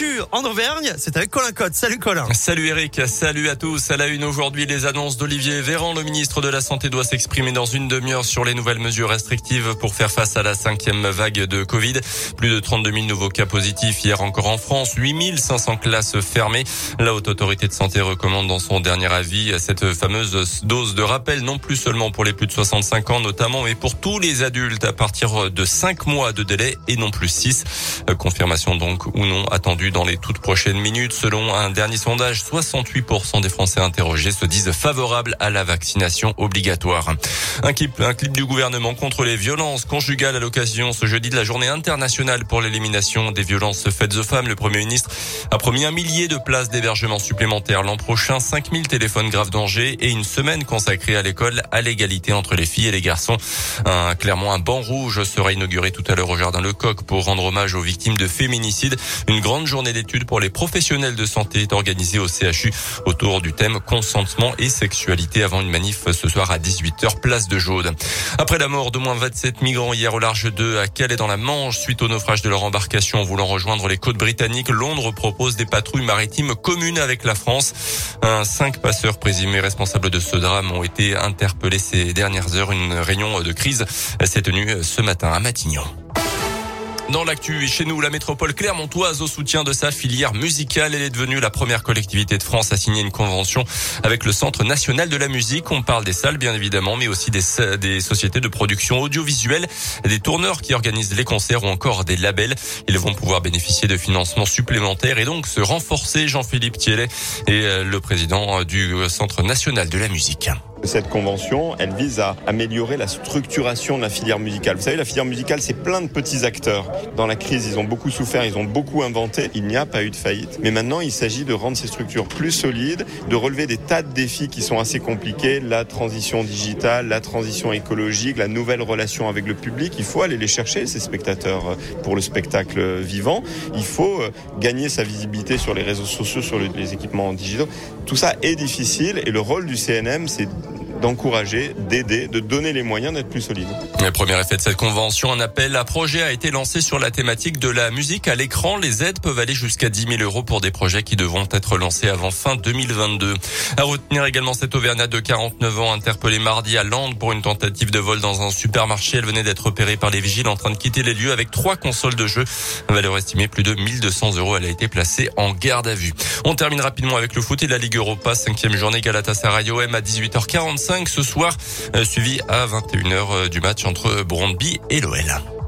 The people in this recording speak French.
L'actu en Auvergne, c'est avec Colin Cotte. Salut Colin. Salut Eric, salut à tous. À la une aujourd'hui, les annonces d'Olivier Véran. Le ministre de la Santé doit s'exprimer dans une demi-heure sur les nouvelles mesures restrictives pour faire face à la cinquième vague de Covid. Plus de 32 000 nouveaux cas positifs hier encore en France. 8 500 classes fermées. La Haute Autorité de Santé recommande dans son dernier avis cette fameuse dose de rappel, non plus seulement pour les plus de 65 ans notamment, mais pour tous les adultes à partir de 5 mois de délai et non plus 6. Confirmation donc ou non dans les toutes prochaines minutes. Selon un dernier sondage, 68% des Français interrogés se disent favorables à la vaccination obligatoire. Un clip, un clip du gouvernement contre les violences conjugales à l'occasion ce jeudi de la journée internationale pour l'élimination des violences faites aux femmes. Le Premier ministre a promis un millier de places d'hébergement supplémentaires l'an prochain, 5000 téléphones graves danger et une semaine consacrée à l'école à l'égalité entre les filles et les garçons. Un, clairement, un banc rouge sera inauguré tout à l'heure au Jardin Lecoq pour rendre hommage aux victimes de féminicide. Une une grande journée d'études pour les professionnels de santé est organisée au CHU autour du thème consentement et sexualité avant une manif ce soir à 18h place de Jaude. Après la mort de moins 27 migrants hier au large de à Calais dans la Manche suite au naufrage de leur embarcation voulant rejoindre les côtes britanniques, Londres propose des patrouilles maritimes communes avec la France. Un cinq passeurs présumés responsables de ce drame ont été interpellés ces dernières heures. Une réunion de crise s'est tenue ce matin à Matignon. Dans l'actu, chez nous, la métropole clermontoise au soutien de sa filière musicale, elle est devenue la première collectivité de France à signer une convention avec le Centre national de la musique. On parle des salles, bien évidemment, mais aussi des, sociétés de production audiovisuelle, des tourneurs qui organisent les concerts ou encore des labels. Ils vont pouvoir bénéficier de financements supplémentaires et donc se renforcer. Jean-Philippe Thielet est euh, le président du Centre national de la musique. Cette convention, elle vise à améliorer la structuration de la filière musicale. Vous savez, la filière musicale, c'est plein de petits acteurs. Dans la crise, ils ont beaucoup souffert, ils ont beaucoup inventé. Il n'y a pas eu de faillite. Mais maintenant, il s'agit de rendre ces structures plus solides, de relever des tas de défis qui sont assez compliqués. La transition digitale, la transition écologique, la nouvelle relation avec le public. Il faut aller les chercher, ces spectateurs, pour le spectacle vivant. Il faut euh, gagner sa visibilité sur les réseaux sociaux, sur les équipements digitaux. Tout ça est difficile et le rôle du CNM, c'est d'encourager, d'aider, de donner les moyens d'être plus solide. Le premier effet de cette convention, un appel à projet a été lancé sur la thématique de la musique à l'écran. Les aides peuvent aller jusqu'à 10 000 euros pour des projets qui devront être lancés avant fin 2022. À retenir également cette Auvergnat de 49 ans interpellée mardi à Lande pour une tentative de vol dans un supermarché. Elle venait d'être opérée par les vigiles en train de quitter les lieux avec trois consoles de jeu. Valeur estimée plus de 1200 euros. Elle a été placée en garde à vue. On termine rapidement avec le foot et la Ligue Europa. Cinquième journée Galatasaray OM à 18h45 ce soir, euh, suivi à 21h euh, du match entre Brondby et l'OL.